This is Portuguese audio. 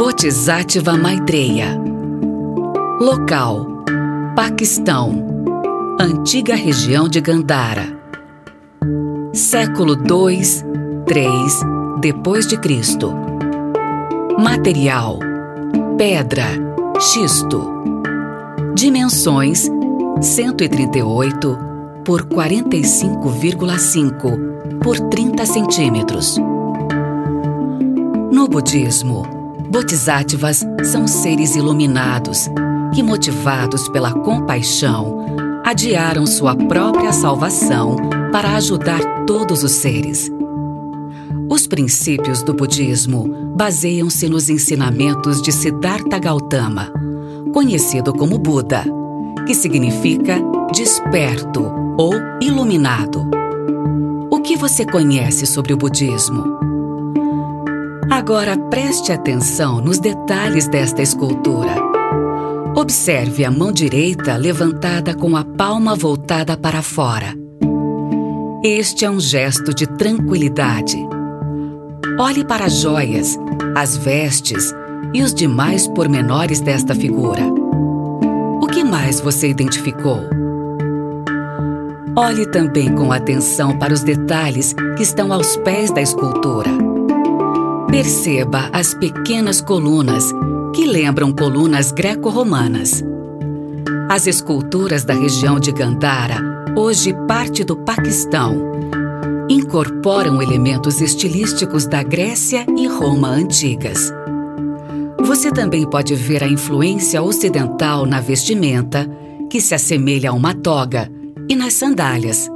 Bodhisattva Maitreya Local Paquistão Antiga região de Gandhara. Século 2, 3 depois de Cristo. Material Pedra Xisto. Dimensões 138 por 45,5 por 30 centímetros. No budismo, bodhisattvas são seres iluminados que, motivados pela compaixão, adiaram sua própria salvação para ajudar todos os seres. Os princípios do budismo baseiam-se nos ensinamentos de Siddhartha Gautama, conhecido como Buda, que significa desperto ou iluminado. O que você conhece sobre o budismo? Agora preste atenção nos detalhes desta escultura. Observe a mão direita levantada com a palma voltada para fora. Este é um gesto de tranquilidade. Olhe para as joias, as vestes e os demais pormenores desta figura. O que mais você identificou? Olhe também com atenção para os detalhes que estão aos pés da escultura. Perceba as pequenas colunas que lembram colunas greco-romanas. As esculturas da região de Gandhara, hoje parte do Paquistão, incorporam elementos estilísticos da Grécia e Roma antigas. Você também pode ver a influência ocidental na vestimenta, que se assemelha a uma toga, e nas sandálias.